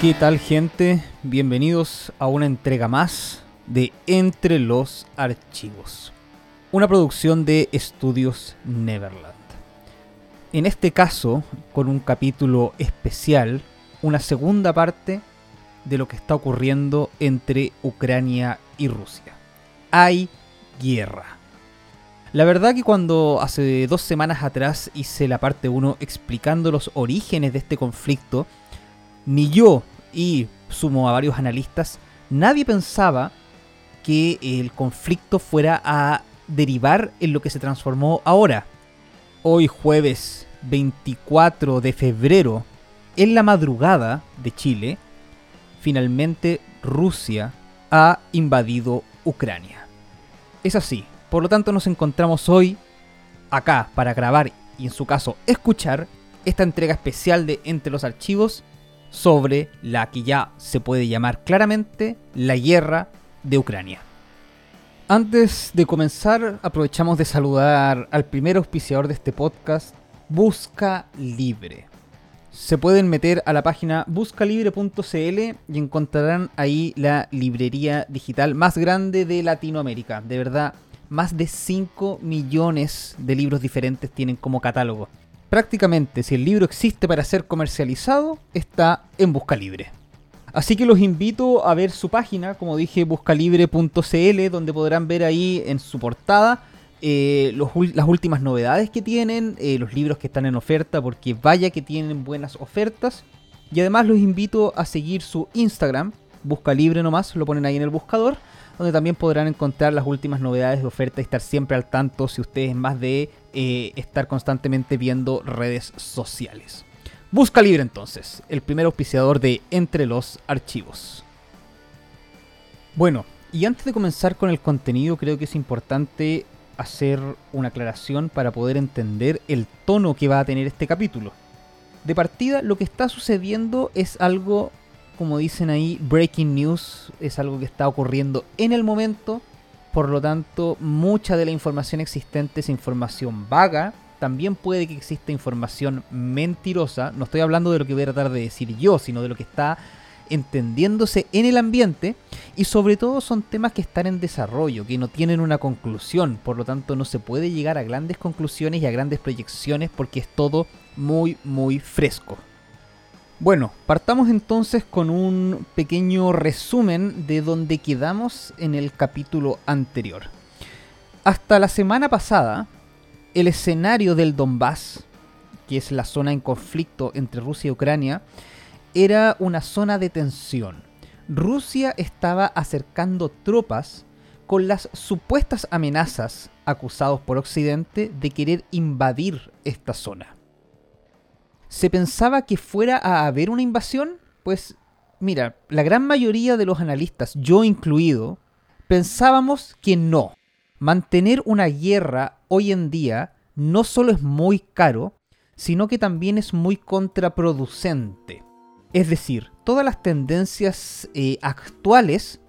¿Qué tal gente? Bienvenidos a una entrega más de Entre los Archivos, una producción de Estudios Neverland. En este caso, con un capítulo especial, una segunda parte de lo que está ocurriendo entre Ucrania y Rusia. Hay guerra. La verdad que cuando hace dos semanas atrás hice la parte 1 explicando los orígenes de este conflicto, ni yo y sumo a varios analistas, nadie pensaba que el conflicto fuera a derivar en lo que se transformó ahora. Hoy jueves 24 de febrero, en la madrugada de Chile, finalmente Rusia ha invadido Ucrania. Es así, por lo tanto nos encontramos hoy acá para grabar y en su caso escuchar esta entrega especial de Entre los Archivos sobre la que ya se puede llamar claramente la guerra de Ucrania. Antes de comenzar, aprovechamos de saludar al primer auspiciador de este podcast, Busca Libre. Se pueden meter a la página buscalibre.cl y encontrarán ahí la librería digital más grande de Latinoamérica. De verdad, más de 5 millones de libros diferentes tienen como catálogo prácticamente si el libro existe para ser comercializado, está en Busca Libre. Así que los invito a ver su página, como dije, buscalibre.cl, donde podrán ver ahí en su portada eh, las últimas novedades que tienen, eh, los libros que están en oferta, porque vaya que tienen buenas ofertas. Y además los invito a seguir su Instagram, Busca Libre nomás, lo ponen ahí en el buscador donde también podrán encontrar las últimas novedades de oferta y estar siempre al tanto si ustedes más de eh, estar constantemente viendo redes sociales. Busca Libre entonces, el primer auspiciador de Entre los Archivos. Bueno, y antes de comenzar con el contenido, creo que es importante hacer una aclaración para poder entender el tono que va a tener este capítulo. De partida, lo que está sucediendo es algo como dicen ahí, breaking news es algo que está ocurriendo en el momento. Por lo tanto, mucha de la información existente es información vaga. También puede que exista información mentirosa. No estoy hablando de lo que voy a tratar de decir yo, sino de lo que está entendiéndose en el ambiente. Y sobre todo son temas que están en desarrollo, que no tienen una conclusión. Por lo tanto, no se puede llegar a grandes conclusiones y a grandes proyecciones porque es todo muy, muy fresco. Bueno, partamos entonces con un pequeño resumen de donde quedamos en el capítulo anterior. Hasta la semana pasada, el escenario del Donbass, que es la zona en conflicto entre Rusia y Ucrania, era una zona de tensión. Rusia estaba acercando tropas con las supuestas amenazas acusados por Occidente de querer invadir esta zona. ¿Se pensaba que fuera a haber una invasión? Pues mira, la gran mayoría de los analistas, yo incluido, pensábamos que no. Mantener una guerra hoy en día no solo es muy caro, sino que también es muy contraproducente. Es decir, todas las tendencias eh, actuales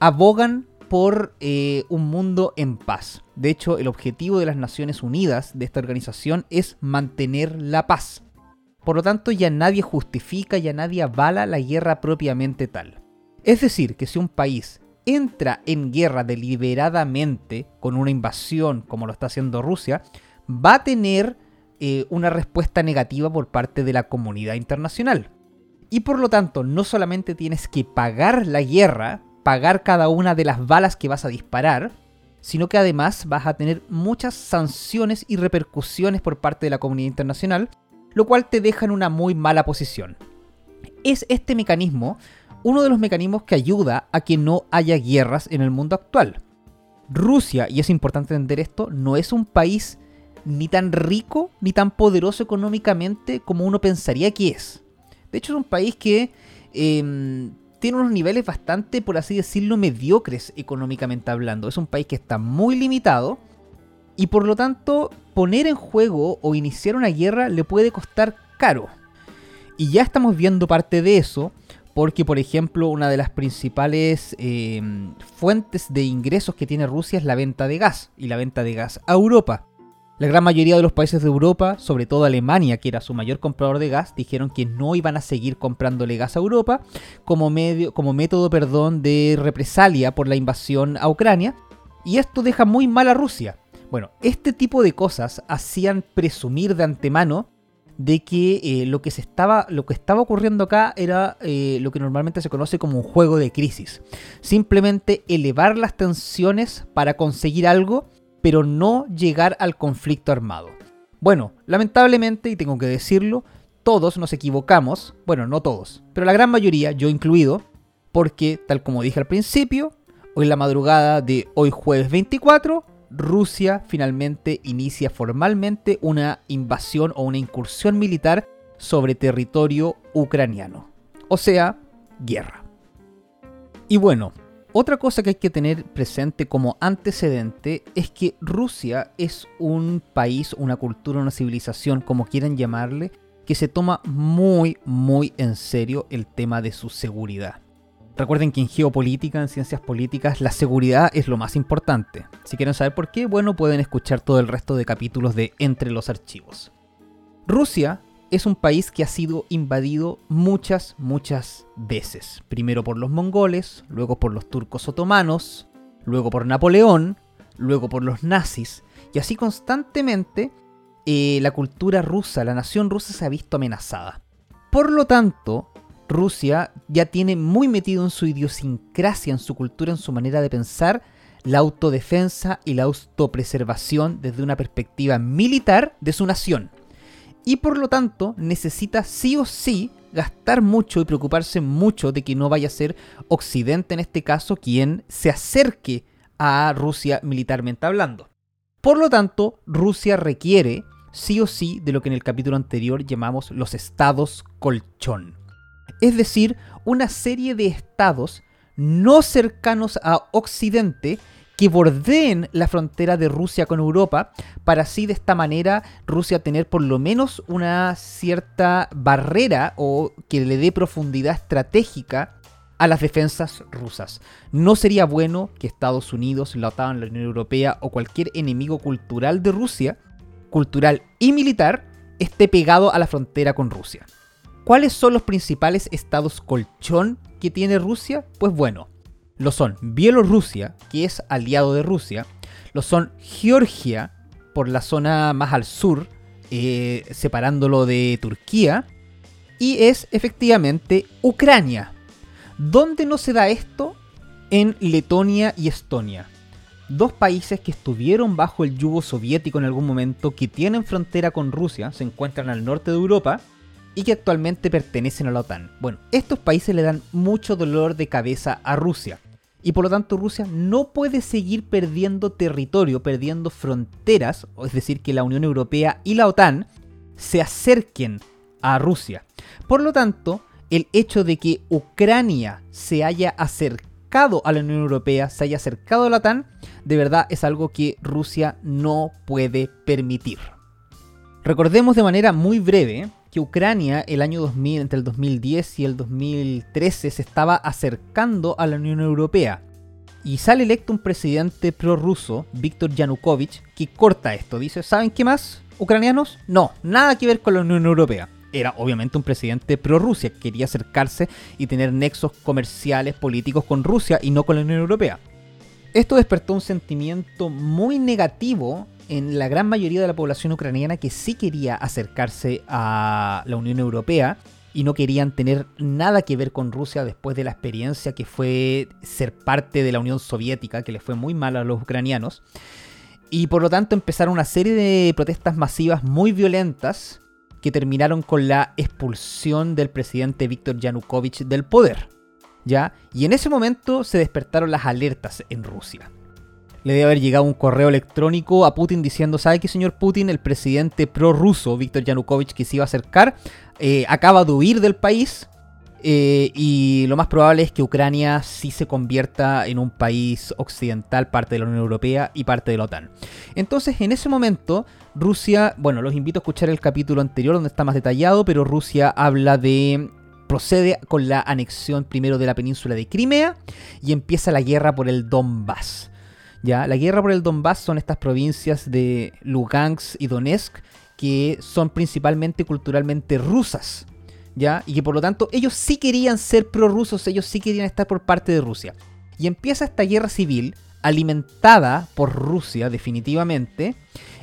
abogan por eh, un mundo en paz. De hecho, el objetivo de las Naciones Unidas, de esta organización, es mantener la paz. Por lo tanto, ya nadie justifica, ya nadie avala la guerra propiamente tal. Es decir, que si un país entra en guerra deliberadamente con una invasión como lo está haciendo Rusia, va a tener eh, una respuesta negativa por parte de la comunidad internacional. Y por lo tanto, no solamente tienes que pagar la guerra, pagar cada una de las balas que vas a disparar, sino que además vas a tener muchas sanciones y repercusiones por parte de la comunidad internacional, lo cual te deja en una muy mala posición. Es este mecanismo uno de los mecanismos que ayuda a que no haya guerras en el mundo actual. Rusia, y es importante entender esto, no es un país ni tan rico ni tan poderoso económicamente como uno pensaría que es. De hecho es un país que em, tiene unos niveles bastante, por así decirlo, mediocres económicamente hablando. Es un país que está muy limitado y por lo tanto poner en juego o iniciar una guerra le puede costar caro. Y ya estamos viendo parte de eso, porque por ejemplo una de las principales eh, fuentes de ingresos que tiene Rusia es la venta de gas, y la venta de gas a Europa. La gran mayoría de los países de Europa, sobre todo Alemania, que era su mayor comprador de gas, dijeron que no iban a seguir comprándole gas a Europa como, medio, como método perdón, de represalia por la invasión a Ucrania. Y esto deja muy mal a Rusia. Bueno, este tipo de cosas hacían presumir de antemano de que eh, lo, que se estaba, lo que estaba ocurriendo acá era eh, lo que normalmente se conoce como un juego de crisis. Simplemente elevar las tensiones para conseguir algo pero no llegar al conflicto armado. Bueno, lamentablemente, y tengo que decirlo, todos nos equivocamos, bueno, no todos, pero la gran mayoría, yo incluido, porque, tal como dije al principio, hoy la madrugada de hoy jueves 24, Rusia finalmente inicia formalmente una invasión o una incursión militar sobre territorio ucraniano. O sea, guerra. Y bueno, otra cosa que hay que tener presente como antecedente es que Rusia es un país, una cultura, una civilización, como quieran llamarle, que se toma muy, muy en serio el tema de su seguridad. Recuerden que en geopolítica, en ciencias políticas, la seguridad es lo más importante. Si quieren saber por qué, bueno, pueden escuchar todo el resto de capítulos de Entre los Archivos. Rusia es un país que ha sido invadido muchas, muchas veces. Primero por los mongoles, luego por los turcos otomanos, luego por Napoleón, luego por los nazis. Y así constantemente eh, la cultura rusa, la nación rusa se ha visto amenazada. Por lo tanto, Rusia ya tiene muy metido en su idiosincrasia, en su cultura, en su manera de pensar, la autodefensa y la autopreservación desde una perspectiva militar de su nación y por lo tanto necesita sí o sí gastar mucho y preocuparse mucho de que no vaya a ser Occidente en este caso quien se acerque a Rusia militarmente hablando. Por lo tanto, Rusia requiere sí o sí de lo que en el capítulo anterior llamamos los estados colchón. Es decir, una serie de estados no cercanos a Occidente que bordeen la frontera de Rusia con Europa, para así de esta manera Rusia tener por lo menos una cierta barrera o que le dé profundidad estratégica a las defensas rusas. No sería bueno que Estados Unidos, la OTAN, la Unión Europea o cualquier enemigo cultural de Rusia, cultural y militar, esté pegado a la frontera con Rusia. ¿Cuáles son los principales estados colchón que tiene Rusia? Pues bueno, lo son Bielorrusia, que es aliado de Rusia, lo son Georgia, por la zona más al sur, eh, separándolo de Turquía, y es efectivamente Ucrania. ¿Dónde no se da esto? En Letonia y Estonia. Dos países que estuvieron bajo el yugo soviético en algún momento, que tienen frontera con Rusia, se encuentran al norte de Europa, y que actualmente pertenecen a la OTAN. Bueno, estos países le dan mucho dolor de cabeza a Rusia. Y por lo tanto Rusia no puede seguir perdiendo territorio, perdiendo fronteras, es decir, que la Unión Europea y la OTAN se acerquen a Rusia. Por lo tanto, el hecho de que Ucrania se haya acercado a la Unión Europea, se haya acercado a la OTAN, de verdad es algo que Rusia no puede permitir. Recordemos de manera muy breve que Ucrania el año 2000, entre el 2010 y el 2013 se estaba acercando a la Unión Europea. Y sale electo un presidente prorruso, Víctor Yanukovych, que corta esto. Dice, ¿saben qué más? ¿Ucranianos? No, nada que ver con la Unión Europea. Era obviamente un presidente pro-Rusia, quería acercarse y tener nexos comerciales, políticos con Rusia y no con la Unión Europea. Esto despertó un sentimiento muy negativo en la gran mayoría de la población ucraniana que sí quería acercarse a la Unión Europea y no querían tener nada que ver con Rusia después de la experiencia que fue ser parte de la Unión Soviética, que les fue muy mal a los ucranianos. Y por lo tanto empezaron una serie de protestas masivas muy violentas que terminaron con la expulsión del presidente Viktor Yanukovych del poder. ¿Ya? Y en ese momento se despertaron las alertas en Rusia le debe haber llegado un correo electrónico a Putin diciendo, ¿sabe qué, señor Putin? El presidente prorruso, Víctor Yanukovych, que se iba a acercar, eh, acaba de huir del país. Eh, y lo más probable es que Ucrania sí se convierta en un país occidental, parte de la Unión Europea y parte de la OTAN. Entonces, en ese momento, Rusia, bueno, los invito a escuchar el capítulo anterior donde está más detallado, pero Rusia habla de procede con la anexión primero de la península de Crimea y empieza la guerra por el Donbass. La guerra por el Donbass son estas provincias de Lugansk y Donetsk que son principalmente culturalmente rusas, ¿ya? Y que por lo tanto ellos sí querían ser prorrusos, ellos sí querían estar por parte de Rusia. Y empieza esta guerra civil alimentada por Rusia definitivamente,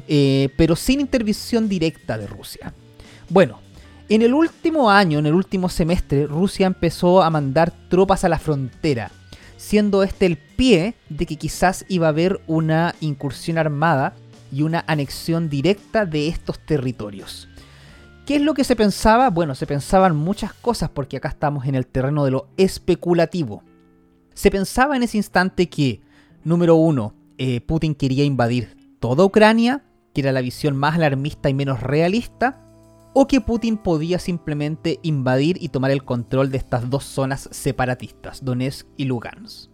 eh, pero sin intervención directa de Rusia. Bueno, en el último año, en el último semestre, Rusia empezó a mandar tropas a la frontera, siendo este el pie de que quizás iba a haber una incursión armada y una anexión directa de estos territorios. ¿Qué es lo que se pensaba? Bueno, se pensaban muchas cosas porque acá estamos en el terreno de lo especulativo. Se pensaba en ese instante que, número uno, eh, Putin quería invadir toda Ucrania, que era la visión más alarmista y menos realista, o que Putin podía simplemente invadir y tomar el control de estas dos zonas separatistas, Donetsk y Lugansk.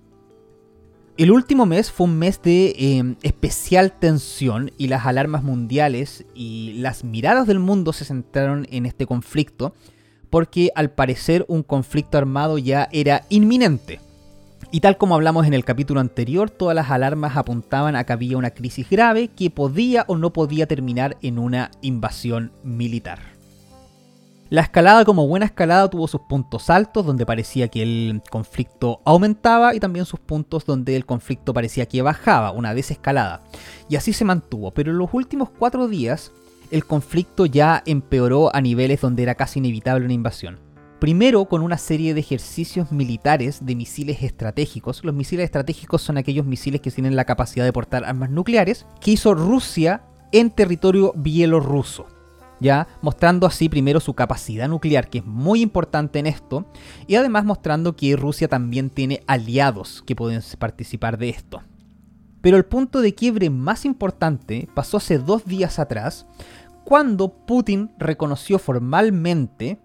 El último mes fue un mes de em, especial tensión y las alarmas mundiales y las miradas del mundo se centraron en este conflicto porque al parecer un conflicto armado ya era inminente. Y tal como hablamos en el capítulo anterior, todas las alarmas apuntaban a que había una crisis grave que podía o no podía terminar en una invasión militar. La escalada como buena escalada tuvo sus puntos altos donde parecía que el conflicto aumentaba y también sus puntos donde el conflicto parecía que bajaba, una desescalada. Y así se mantuvo, pero en los últimos cuatro días el conflicto ya empeoró a niveles donde era casi inevitable una invasión. Primero con una serie de ejercicios militares de misiles estratégicos. Los misiles estratégicos son aquellos misiles que tienen la capacidad de portar armas nucleares que hizo Rusia en territorio bielorruso. Ya mostrando así primero su capacidad nuclear, que es muy importante en esto, y además mostrando que Rusia también tiene aliados que pueden participar de esto. Pero el punto de quiebre más importante pasó hace dos días atrás, cuando Putin reconoció formalmente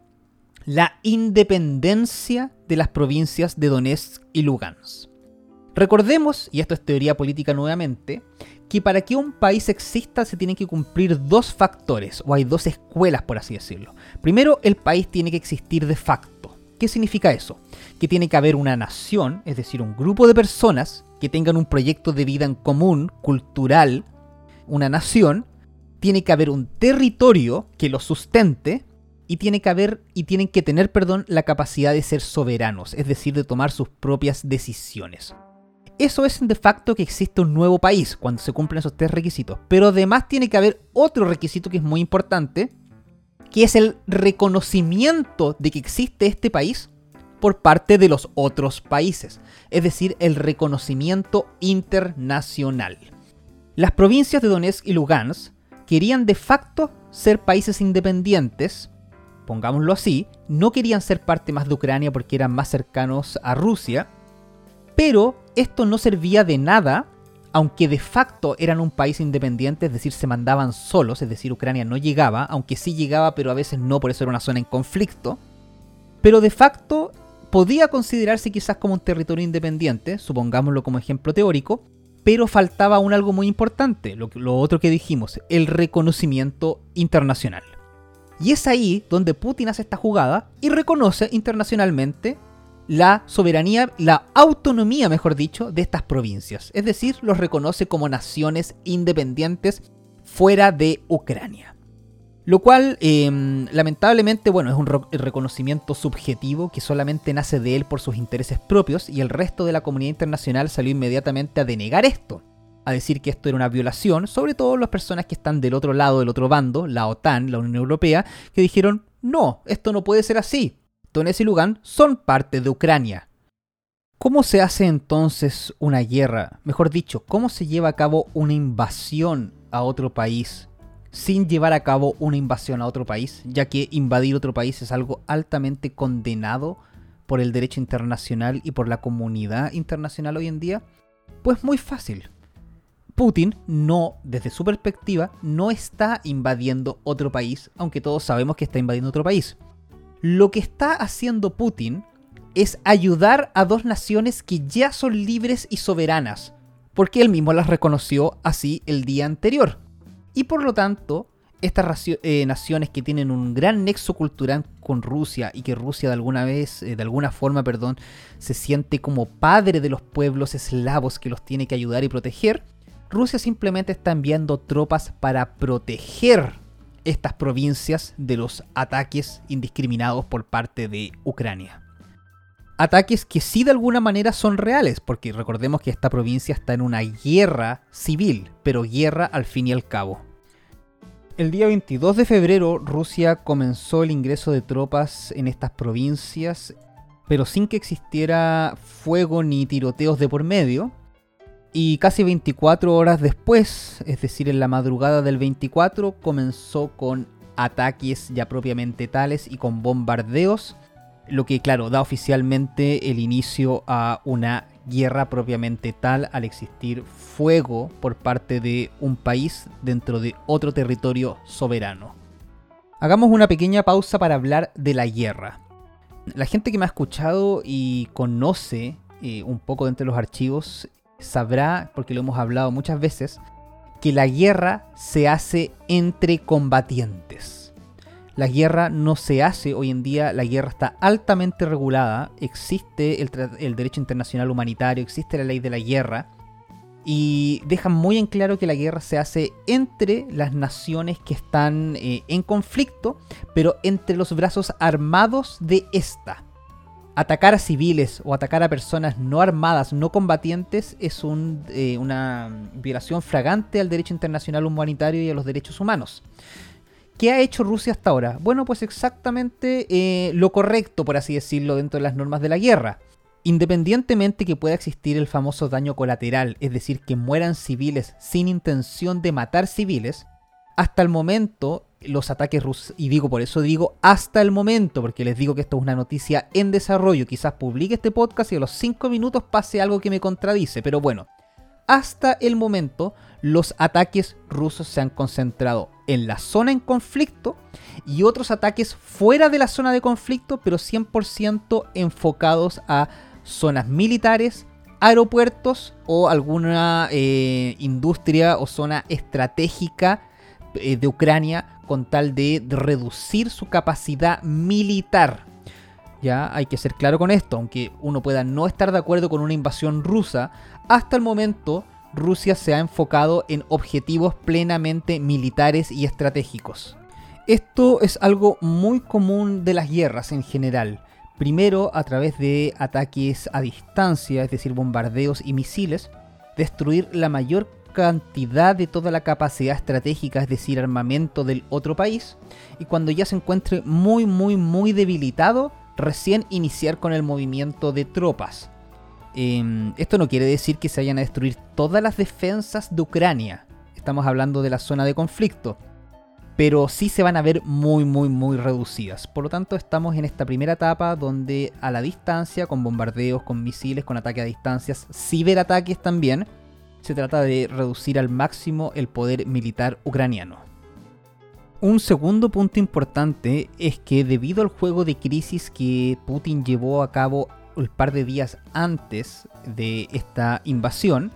la independencia de las provincias de Donetsk y Lugansk. Recordemos, y esto es teoría política nuevamente, que para que un país exista se tienen que cumplir dos factores, o hay dos escuelas por así decirlo. Primero, el país tiene que existir de facto. ¿Qué significa eso? Que tiene que haber una nación, es decir, un grupo de personas que tengan un proyecto de vida en común, cultural, una nación, tiene que haber un territorio que lo sustente, y tiene que haber y tienen que tener, perdón, la capacidad de ser soberanos, es decir, de tomar sus propias decisiones. Eso es de facto que existe un nuevo país cuando se cumplen esos tres requisitos, pero además tiene que haber otro requisito que es muy importante, que es el reconocimiento de que existe este país por parte de los otros países, es decir, el reconocimiento internacional. Las provincias de Donetsk y Lugansk querían de facto ser países independientes, pongámoslo así, no querían ser parte más de Ucrania porque eran más cercanos a Rusia, pero esto no servía de nada, aunque de facto eran un país independiente, es decir, se mandaban solos, es decir, Ucrania no llegaba, aunque sí llegaba, pero a veces no, por eso era una zona en conflicto, pero de facto podía considerarse quizás como un territorio independiente, supongámoslo como ejemplo teórico, pero faltaba aún algo muy importante, lo, lo otro que dijimos, el reconocimiento internacional. Y es ahí donde Putin hace esta jugada y reconoce internacionalmente la soberanía, la autonomía, mejor dicho, de estas provincias. Es decir, los reconoce como naciones independientes fuera de Ucrania. Lo cual, em, lamentablemente, bueno, es un reconocimiento subjetivo que solamente nace de él por sus intereses propios y el resto de la comunidad internacional salió inmediatamente a denegar esto a decir que esto era una violación, sobre todo las personas que están del otro lado, del otro bando, la OTAN, la Unión Europea, que dijeron, no, esto no puede ser así. Donetsk y Lugan son parte de Ucrania. ¿Cómo se hace entonces una guerra? Mejor dicho, ¿cómo se lleva a cabo una invasión a otro país sin llevar a cabo una invasión a otro país? Ya que invadir otro país es algo altamente condenado por el derecho internacional y por la comunidad internacional hoy en día. Pues muy fácil. Putin no, desde su perspectiva, no está invadiendo otro país, aunque todos sabemos que está invadiendo otro país. Lo que está haciendo Putin es ayudar a dos naciones que ya son libres y soberanas, porque él mismo las reconoció así el día anterior. Y por lo tanto, estas eh, naciones que tienen un gran nexo cultural con Rusia y que Rusia de alguna vez, eh, de alguna forma, perdón, se siente como padre de los pueblos eslavos que los tiene que ayudar y proteger, Rusia simplemente está enviando tropas para proteger estas provincias de los ataques indiscriminados por parte de Ucrania. Ataques que sí de alguna manera son reales, porque recordemos que esta provincia está en una guerra civil, pero guerra al fin y al cabo. El día 22 de febrero Rusia comenzó el ingreso de tropas en estas provincias, pero sin que existiera fuego ni tiroteos de por medio. Y casi 24 horas después, es decir, en la madrugada del 24, comenzó con ataques ya propiamente tales y con bombardeos, lo que claro, da oficialmente el inicio a una guerra propiamente tal al existir fuego por parte de un país dentro de otro territorio soberano. Hagamos una pequeña pausa para hablar de la guerra. La gente que me ha escuchado y conoce eh, un poco de los archivos sabrá, porque lo hemos hablado muchas veces, que la guerra se hace entre combatientes. La guerra no se hace hoy en día, la guerra está altamente regulada, existe el, derecho internacional humanitario, existe la ley de la guerra, y dejan muy en claro que la guerra se hace entre las naciones que están eh, en conflicto, pero entre los brazos armados de esta. Atacar a civiles o atacar a personas no armadas, no combatientes, es eh, una violación fragante al derecho internacional humanitario y a los derechos humanos. ¿Qué ha hecho Rusia hasta ahora? Bueno, pues exactamente eh, lo correcto, por así decirlo, dentro de las normas de la guerra. Independientemente que pueda existir el famoso daño colateral, es decir, que mueran civiles sin intención de matar civiles, hasta el momento los ataques rusos, y digo por eso digo hasta el momento, porque les digo que esto es una noticia en desarrollo, quizás publique este podcast y a los 5 minutos pase algo que me contradice, pero bueno, hasta el momento los ataques rusos se han concentrado en la zona en conflicto y otros ataques fuera de la zona de conflicto, pero 100% enfocados a zonas militares, aeropuertos o alguna eh, industria o zona estratégica de Ucrania con tal de reducir su capacidad militar. Ya hay que ser claro con esto, aunque uno pueda no estar de acuerdo con una invasión rusa, hasta el momento Rusia se ha enfocado en objetivos plenamente militares y estratégicos. Esto es algo muy común de las guerras en general. Primero a través de ataques a distancia, es decir, bombardeos y misiles, destruir la mayor cantidad de toda la capacidad estratégica, es decir, armamento del otro país, y cuando ya se encuentre muy, muy, muy debilitado, recién iniciar con el movimiento de tropas. Em, esto no quiere decir que se vayan a destruir todas las defensas de Ucrania. Estamos hablando de la zona de conflicto. Pero sí se van a ver muy, muy, muy reducidas. Por lo tanto, estamos en esta primera etapa donde a la distancia, con bombardeos, con misiles, con ataques a distancias, ciberataques también, se trata de reducir al máximo el poder militar ucraniano. Un segundo punto importante es que debido al juego de crisis que Putin llevó a cabo un par de días antes de esta invasión,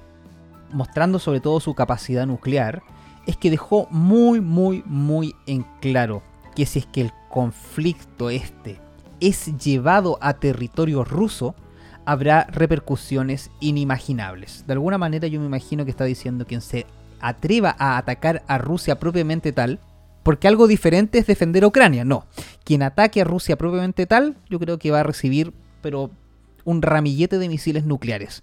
mostrando sobre todo su capacidad nuclear, es que dejó muy, muy, muy en claro que si es que el conflicto este es llevado a territorio ruso, habrá repercusiones inimaginables. De alguna manera yo me imagino que está diciendo quien se atreva a atacar a Rusia propiamente tal, porque algo diferente es defender a Ucrania. No, quien ataque a Rusia propiamente tal, yo creo que va a recibir, pero un ramillete de misiles nucleares.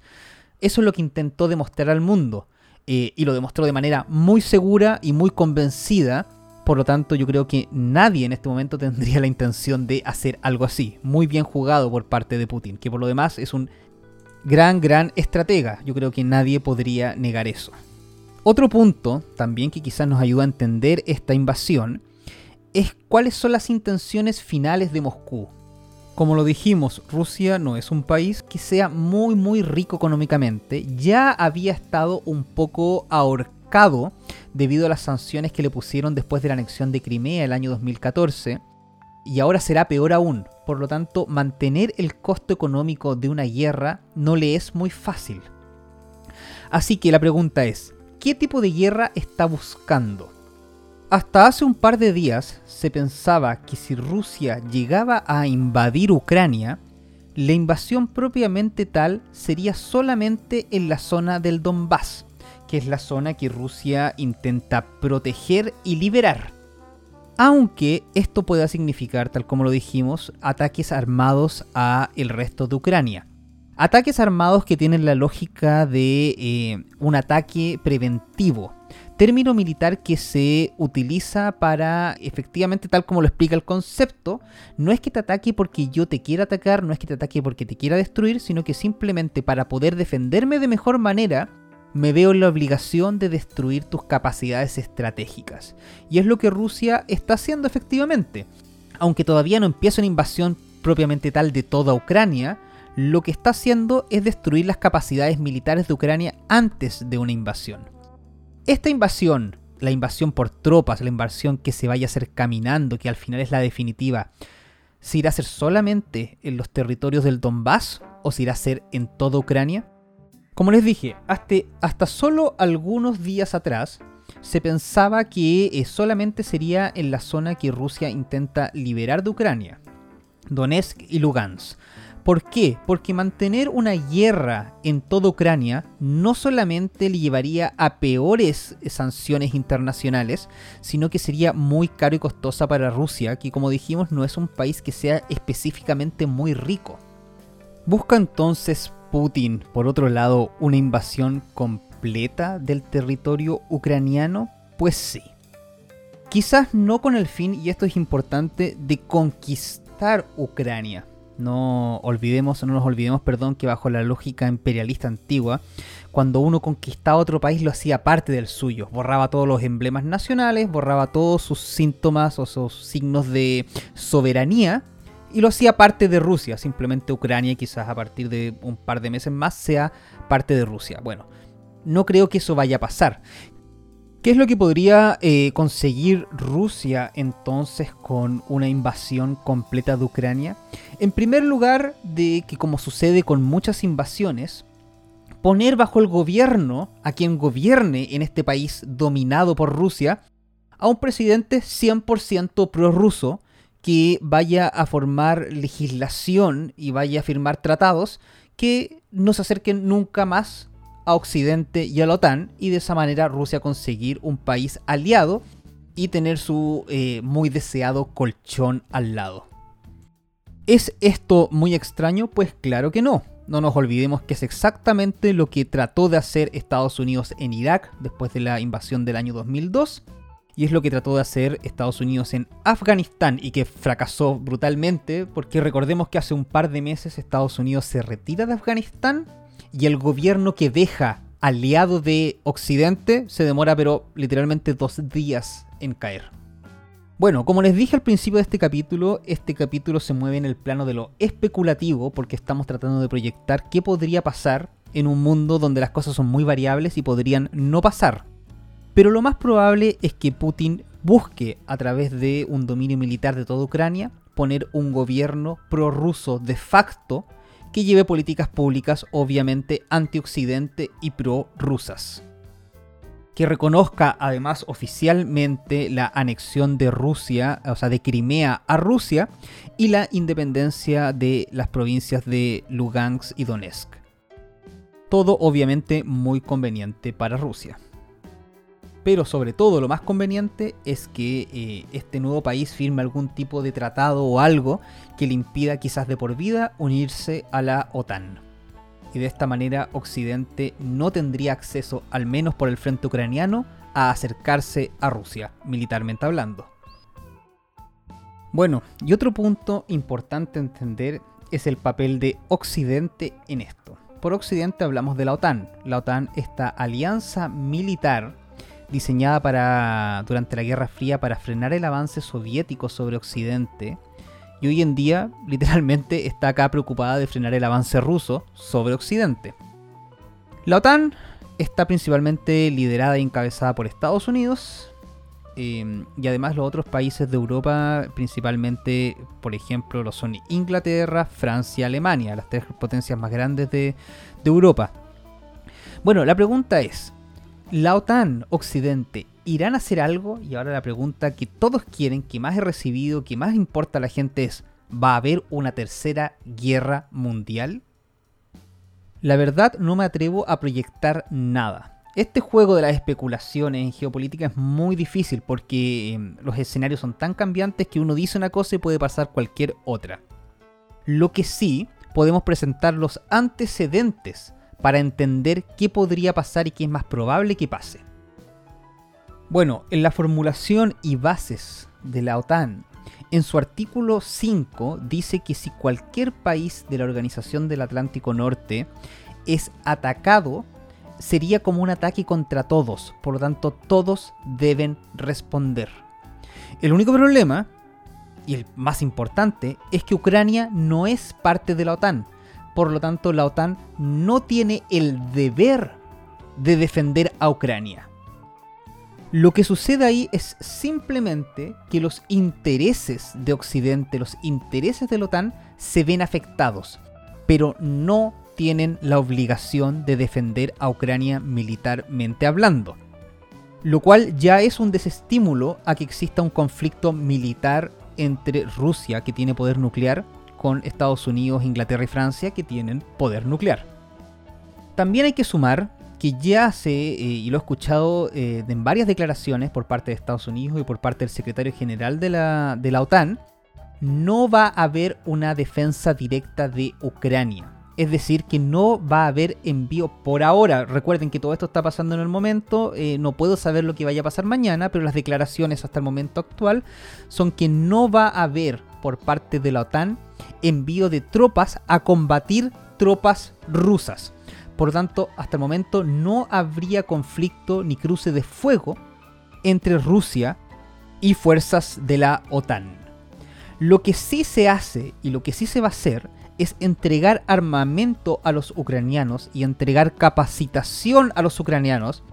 Eso es lo que intentó demostrar al mundo. Eh, y lo demostró de manera muy segura y muy convencida. Por lo tanto, yo creo que nadie en este momento tendría la intención de hacer algo así. Muy bien jugado por parte de Putin, que por lo demás es un gran, gran estratega. Yo creo que nadie podría negar eso. Otro punto también que quizás nos ayuda a entender esta invasión es cuáles son las intenciones finales de Moscú. Como lo dijimos, Rusia no es un país que sea muy muy rico económicamente. Ya había estado un poco ahorcado debido a las sanciones que le pusieron después de la anexión de Crimea el año 2014. Y ahora será peor aún. Por lo tanto, mantener el costo económico de una guerra no le es muy fácil. Así que la pregunta es, ¿qué tipo de guerra está buscando? Hasta hace un par de días se pensaba que si Rusia llegaba a invadir Ucrania, la invasión propiamente tal sería solamente en la zona del Donbass, que es la zona que Rusia intenta proteger y liberar. Aunque esto pueda significar, tal como lo dijimos, ataques armados a el resto de Ucrania. Ataques armados que tienen la lógica de eh, un ataque preventivo. Término militar que se utiliza para, efectivamente, tal como lo explica el concepto, no es que te ataque porque yo te quiera atacar, no es que te ataque porque te quiera destruir, sino que simplemente para poder defenderme de mejor manera, me veo en la obligación de destruir tus capacidades estratégicas. Y es lo que Rusia está haciendo efectivamente. Aunque todavía no empieza una invasión propiamente tal de toda Ucrania, lo que está haciendo es destruir las capacidades militares de Ucrania antes de una invasión. Esta invasión, la invasión por tropas, la invasión que se vaya a hacer caminando, que al final es la definitiva, ¿se irá a hacer solamente en los territorios del Donbass o se irá a hacer en toda Ucrania? Como les dije, hasta, hasta solo algunos días atrás se pensaba que eh, solamente sería en la zona que Rusia intenta liberar de Ucrania, Donetsk y Lugansk. ¿Por qué? Porque mantener una guerra en toda Ucrania no solamente le llevaría a peores sanciones internacionales, sino que sería muy caro y costosa para Rusia, que como dijimos no es un país que sea específicamente muy rico. ¿Busca entonces Putin, por otro lado, una invasión completa del territorio ucraniano? Pues sí. Quizás no con el fin, y esto es importante, de conquistar Ucrania, no olvidemos, no nos olvidemos, perdón, que bajo la lógica imperialista antigua, cuando uno conquistaba otro país lo hacía parte del suyo, borraba todos los emblemas nacionales, borraba todos sus síntomas o sus signos de soberanía y lo hacía parte de Rusia, simplemente Ucrania quizás a partir de un par de meses más sea parte de Rusia. Bueno, no creo que eso vaya a pasar. ¿Qué es lo que podría eh, conseguir Rusia entonces con una invasión completa de Ucrania? En primer lugar, de que como sucede con muchas invasiones, poner bajo el gobierno a quien gobierne en este país dominado por Rusia a un presidente 100% prorruso que vaya a formar legislación y vaya a firmar tratados que no se acerquen nunca más a Occidente y a la OTAN y de esa manera Rusia conseguir un país aliado y tener su eh, muy deseado colchón al lado. ¿Es esto muy extraño? Pues claro que no. No nos olvidemos que es exactamente lo que trató de hacer Estados Unidos en Irak después de la invasión del año 2002 y es lo que trató de hacer Estados Unidos en Afganistán y que fracasó brutalmente porque recordemos que hace un par de meses Estados Unidos se retira de Afganistán y el gobierno que deja aliado de Occidente se demora pero literalmente dos días en caer. Bueno, como les dije al principio de este capítulo, este capítulo se mueve en el plano de lo especulativo porque estamos tratando de proyectar qué podría pasar en un mundo donde las cosas son muy variables y podrían no pasar. Pero lo más probable es que Putin busque a través de un dominio militar de toda Ucrania poner un gobierno prorruso de facto que lleve políticas públicas obviamente anti-occidente y pro-rusas. Que reconozca además oficialmente la anexión de Rusia, o sea, de Crimea a Rusia, y la independencia de las provincias de Lugansk y Donetsk. Todo obviamente muy conveniente para Rusia pero sobre todo lo más conveniente es que eh, este nuevo país firme algún tipo de tratado o algo que le impida quizás de por vida unirse a la OTAN. Y de esta manera Occidente no tendría acceso, al menos por el frente ucraniano, a acercarse a Rusia, militarmente hablando. Bueno, y otro punto importante entender es el papel de Occidente en esto. Por Occidente hablamos de la OTAN. La OTAN, esta alianza militar diseñada para durante la Guerra Fría para frenar el avance soviético sobre Occidente, y hoy en día literalmente está acá preocupada de frenar el avance ruso sobre Occidente. La OTAN está principalmente liderada y encabezada por Estados Unidos, em, y además los otros países de Europa, principalmente, por ejemplo, lo son Inglaterra, Francia, Alemania, las tres potencias más grandes de, de Europa. Bueno, la pregunta es, ¿La OTAN Occidente ¿irán a hacer algo? Y ahora la pregunta que todos quieren, que más he recibido, que más importa a la gente es, ¿va a haber una tercera guerra mundial? La verdad no me atrevo a proyectar nada. Este juego de las especulaciones en geopolítica es muy difícil porque em, los escenarios son tan cambiantes que uno dice una cosa y puede pasar cualquier otra. Lo que sí, podemos presentar los antecedentes para entender qué podría pasar y qué es más probable que pase. Bueno, en la formulación y bases de la OTAN, en su artículo 5 dice que si cualquier país de la Organización del Atlántico Norte es atacado, sería como un ataque contra todos, por lo tanto todos deben responder. El único problema, y el más importante, es que Ucrania no es parte de la OTAN, por lo tanto la OTAN no tiene el deber de defender a Ucrania. Lo que sucede ahí es simplemente que los intereses de Occidente, los intereses de la OTAN, se ven afectados, pero no tienen la obligación de defender a Ucrania militarmente hablando. Lo cual ya es un desestímulo a que exista un conflicto militar entre Rusia, que tiene poder nuclear, con Estados Unidos, Inglaterra y Francia, que tienen poder nuclear. También hay que sumar que ya se, eh, y lo he escuchado eh, en varias declaraciones por parte de Estados Unidos y por parte del secretario general de la, de la OTAN, no va a haber una defensa directa de Ucrania. Es decir, que no va a haber envío por ahora. Recuerden que todo esto está pasando en el momento. Eh, no puedo saber lo que vaya a pasar mañana, pero las declaraciones hasta el momento actual son que no va a haber por parte de la OTAN envío de tropas a combatir tropas rusas. Por tanto, hasta el momento no habría conflicto ni cruce de fuego entre Rusia y fuerzas de la OTAN. Lo que sí se hace y lo que sí se va a hacer es entregar armamento a los ucranianos y entregar capacitación a los ucranianos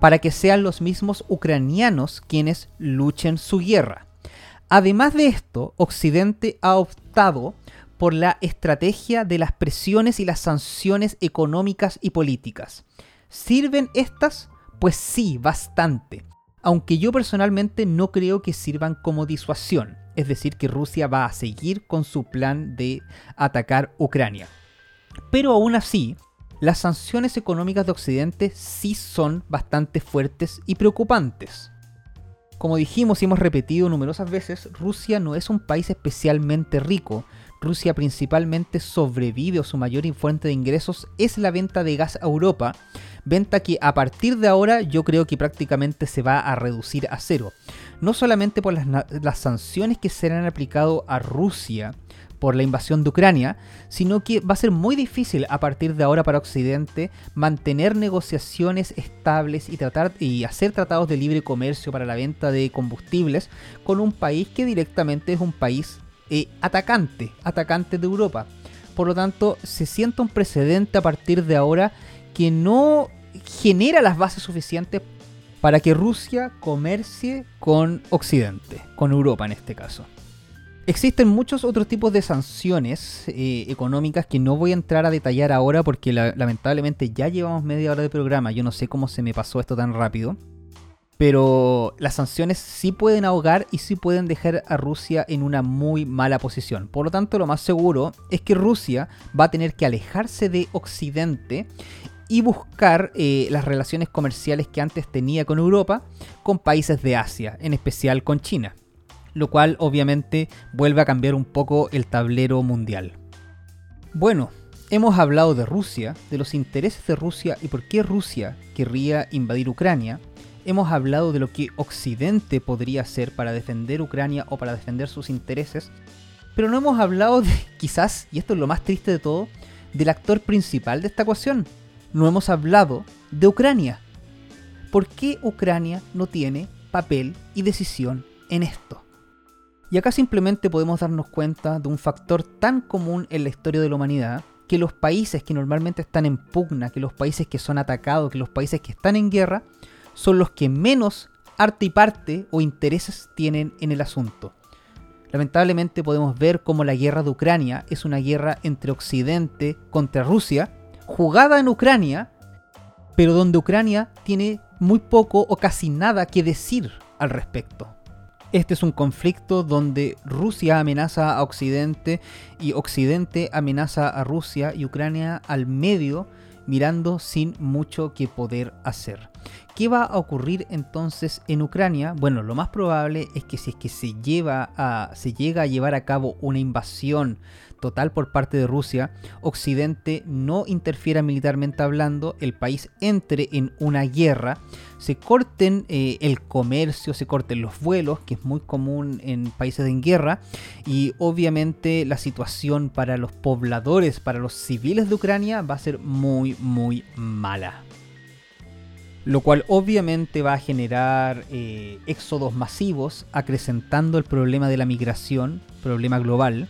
para que sean los mismos ucranianos quienes luchen su guerra. Además de esto, Occidente ha optado por la estrategia de las presiones y las sanciones económicas y políticas. ¿Sirven estas? Pues sí, bastante. Aunque yo personalmente no creo que sirvan como disuasión es decir, que Rusia va a seguir con su plan de atacar Ucrania. Pero aún así, las sanciones económicas de Occidente sí son bastante fuertes y preocupantes. Como dijimos y hemos repetido numerosas veces, Rusia no es un país especialmente rico. Rusia principalmente sobrevive o su mayor fuente de ingresos es la venta de gas a Europa, venta que a partir de ahora yo creo que prácticamente se va a reducir a cero no solamente por las, sanciones que serán aplicado a Rusia por la invasión de Ucrania, sino que va a ser muy difícil a partir de ahora para Occidente mantener negociaciones estables y tratar y hacer tratados de libre comercio para la venta de combustibles con un país que directamente es un país eh, atacante, atacante de Europa. Por lo tanto, se siente un precedente a partir de ahora que no genera las bases suficientes para que Rusia comercie con Occidente, con Europa en este caso. Existen muchos otros tipos de sanciones eh, económicas que no voy a entrar a detallar ahora porque lamentablemente ya llevamos media hora de programa. Yo no sé cómo se me pasó esto tan rápido. Pero las sanciones sí pueden ahogar y sí pueden dejar a Rusia en una muy mala posición. Por lo tanto, lo más seguro es que Rusia va a tener que alejarse de Occidente y buscar eh, las relaciones comerciales que antes tenía con Europa con países de Asia, en especial con China, lo cual obviamente vuelve a cambiar un poco el tablero mundial. Bueno, hemos hablado de Rusia, de los intereses de Rusia y por qué Rusia querría invadir Ucrania. Hemos hablado de lo que Occidente podría hacer para defender Ucrania o para defender sus intereses. Pero no hemos hablado de, quizás, y esto es lo más triste de todo, del actor principal de esta ecuación, no hemos hablado de Ucrania. ¿Por qué Ucrania no tiene papel y decisión en esto? Y acá simplemente podemos darnos cuenta de un factor tan común en la historia de la humanidad, que los países que normalmente están en pugna, que los países que son atacados, que los países que están en guerra, son los que menos arte y parte o intereses tienen en el asunto. Lamentablemente podemos ver cómo la guerra de Ucrania es una guerra entre Occidente contra Rusia, jugada en Ucrania, pero donde Ucrania tiene muy poco o casi nada que decir al respecto. Este es un conflicto donde Rusia amenaza a Occidente y Occidente amenaza a Rusia y Ucrania al medio mirando sin mucho que poder hacer. ¿Qué va a ocurrir entonces en Ucrania? Bueno, lo más probable es que si es que se lleva a se llega a llevar a cabo una invasión total por parte de Rusia, Occidente no interfiera militarmente hablando, el país entre en una guerra, se corten eh, el comercio, se corten los vuelos, que es muy común en países en guerra, y obviamente la situación para los pobladores, para los civiles de Ucrania va a ser muy, muy mala. Lo cual obviamente va a generar eh, éxodos masivos, acrecentando el problema de la migración, problema global,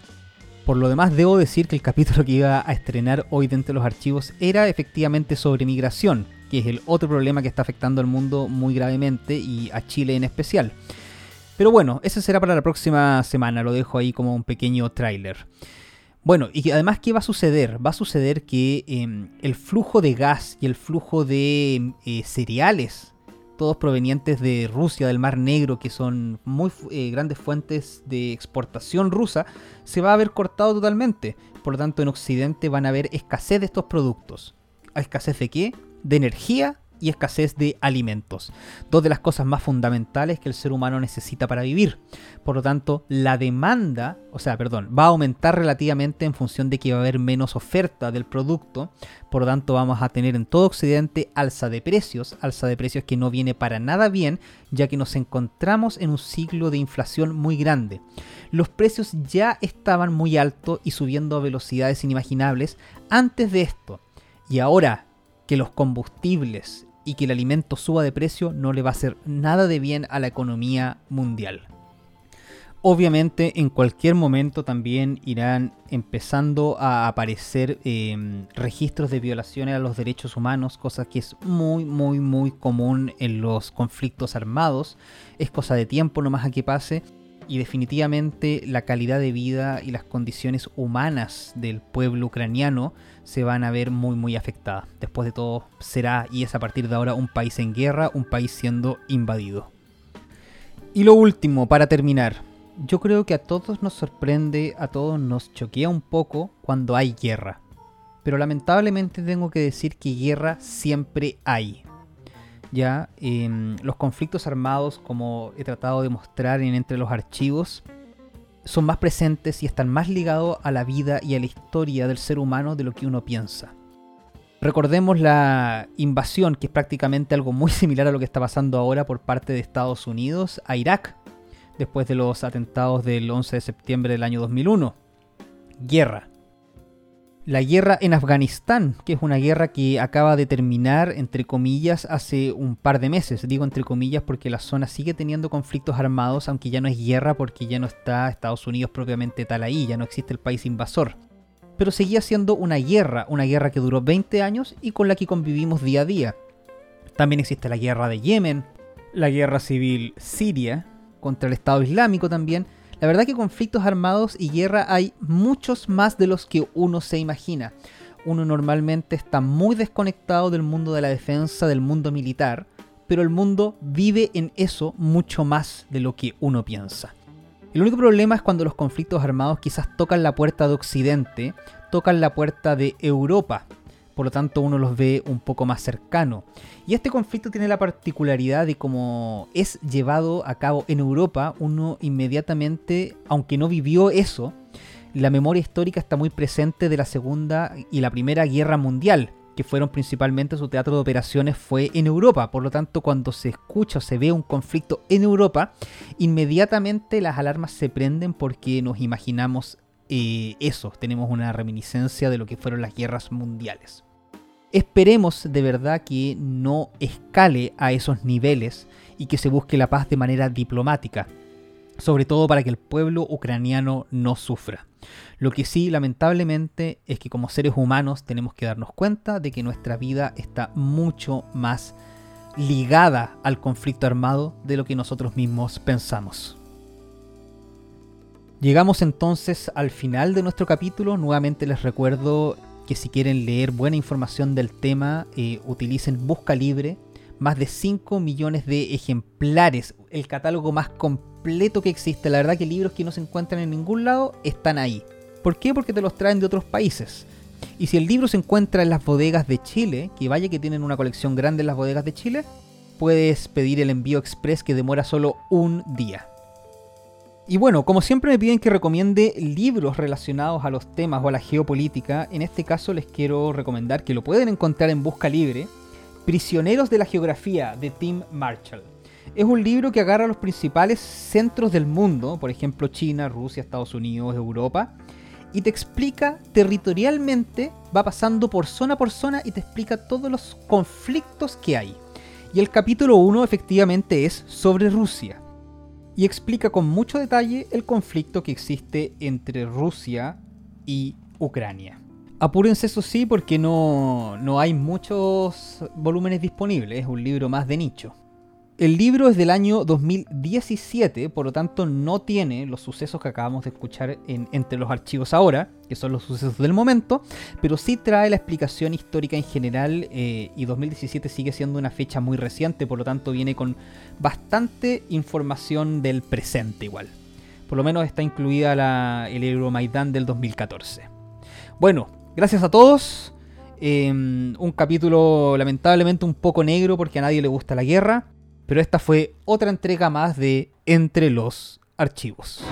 por lo demás, debo decir que el capítulo que iba a estrenar hoy dentro de los archivos era efectivamente sobre migración, que es el otro problema que está afectando al mundo muy gravemente y a Chile en especial. Pero bueno, ese será para la próxima semana, lo dejo ahí como un pequeño tráiler. Bueno, y además, ¿qué va a suceder? Va a suceder que em, el flujo de gas y el flujo de eh, cereales todos provenientes de Rusia, del Mar Negro, que son muy eh, grandes fuentes de exportación rusa, se va a ver cortado totalmente. Por lo tanto, en Occidente van a haber escasez de estos productos. escasez de qué? De energía y escasez de alimentos. Dos de las cosas más fundamentales que el ser humano necesita para vivir. Por lo tanto, la demanda, o sea, perdón, va a aumentar relativamente en función de que va a haber menos oferta del producto. Por lo tanto, vamos a tener en todo Occidente alza de precios, alza de precios que no viene para nada bien, ya que nos encontramos en un ciclo de inflación muy grande. Los precios ya estaban muy altos y subiendo a velocidades inimaginables antes de esto. Y ahora que los combustibles y que el alimento suba de precio no le va a hacer nada de bien a la economía mundial. Obviamente en cualquier momento también irán empezando a aparecer em, registros de violaciones a los derechos humanos, cosa que es muy muy muy común en los conflictos armados. Es cosa de tiempo nomás a que pase y definitivamente la calidad de vida y las condiciones humanas del pueblo ucraniano se van a ver muy muy afectadas. Después de todo será y es a partir de ahora un país en guerra, un país siendo invadido. Y lo último, para terminar, yo creo que a todos nos sorprende, a todos nos choquea un poco cuando hay guerra. Pero lamentablemente tengo que decir que guerra siempre hay ya los conflictos armados, como he tratado de mostrar en entre los archivos, son más presentes y están más ligados a la vida y a la historia del ser humano de lo que uno piensa. Recordemos la invasión, que es prácticamente algo muy similar a lo que está pasando ahora por parte de Estados Unidos a Irak, después de los atentados del 11 de septiembre del año 2001. Guerra la guerra en Afganistán, que es una guerra que acaba de terminar, entre comillas, hace un par de meses. Digo entre comillas porque la zona sigue teniendo conflictos armados, aunque ya no es guerra porque ya no está Estados Unidos propiamente tal ahí, ya no existe el país invasor. Pero seguía siendo una guerra, una guerra que duró 20 años y con la que convivimos día a día. También existe la guerra de Yemen, la guerra civil siria, contra el Estado Islámico también, la verdad que conflictos armados y guerra hay muchos más de los que uno se imagina. Uno normalmente está muy desconectado del mundo de la defensa, del mundo militar, pero el mundo vive en eso mucho más de lo que uno piensa. El único problema es cuando los conflictos armados quizás tocan la puerta de Occidente, tocan la puerta de Europa, por lo tanto uno los ve un poco más cercano. Y este conflicto tiene la particularidad de como es llevado a cabo en Europa, uno inmediatamente, aunque no vivió eso, la memoria histórica está muy presente de la Segunda y la Primera Guerra Mundial, que fueron principalmente su teatro de operaciones fue en Europa. Por lo tanto, cuando se escucha o se ve un conflicto en Europa, inmediatamente las alarmas se prenden porque nos imaginamos eh, eso, tenemos una reminiscencia de lo que fueron las guerras mundiales. Esperemos de verdad que no escale a esos niveles y que se busque la paz de manera diplomática, sobre todo para que el pueblo ucraniano no sufra. Lo que sí, lamentablemente, es que como seres humanos tenemos que darnos cuenta de que nuestra vida está mucho más ligada al conflicto armado de lo que nosotros mismos pensamos. Llegamos entonces al final de nuestro capítulo. Nuevamente les recuerdo que si quieren leer buena información del tema, eh, utilicen Busca Libre. más de 5 millones de ejemplares, el catálogo más completo que existe. La verdad que libros que no se encuentran en ningún lado están ahí. ¿Por qué? Porque te los traen de otros países. Y si el libro se encuentra en las bodegas de Chile, que vaya que tienen una colección grande en las bodegas de Chile, puedes pedir el envío express que demora solo un día. Y bueno, como siempre me piden que recomiende libros relacionados a los temas o a la geopolítica, en este caso les quiero recomendar que lo pueden encontrar en Busca Libre, Prisioneros de la Geografía de Tim Marshall. Es un libro que agarra los principales centros del mundo, por ejemplo China, Rusia, Estados Unidos, Europa, y te explica territorialmente, va pasando por zona por zona y te explica todos los conflictos que hay. Y el capítulo 1 efectivamente es sobre Rusia. Y explica con mucho detalle el conflicto que existe entre Rusia y Ucrania. Apúrense eso sí porque no, no hay muchos volúmenes disponibles, es un libro más de nicho. El libro es del año 2017, por lo tanto no tiene los sucesos que acabamos de escuchar en, entre los archivos ahora, que son los sucesos del momento, pero sí trae la explicación histórica en general eh, y 2017 sigue siendo una fecha muy reciente, por lo tanto viene con bastante información del presente igual. Por lo menos está incluida la, el Euromaidan del 2014. Bueno, Gracias a todos. Em, un capítulo lamentablemente un poco negro porque a nadie le gusta la guerra. Pero esta fue otra entrega más de Entre los Archivos.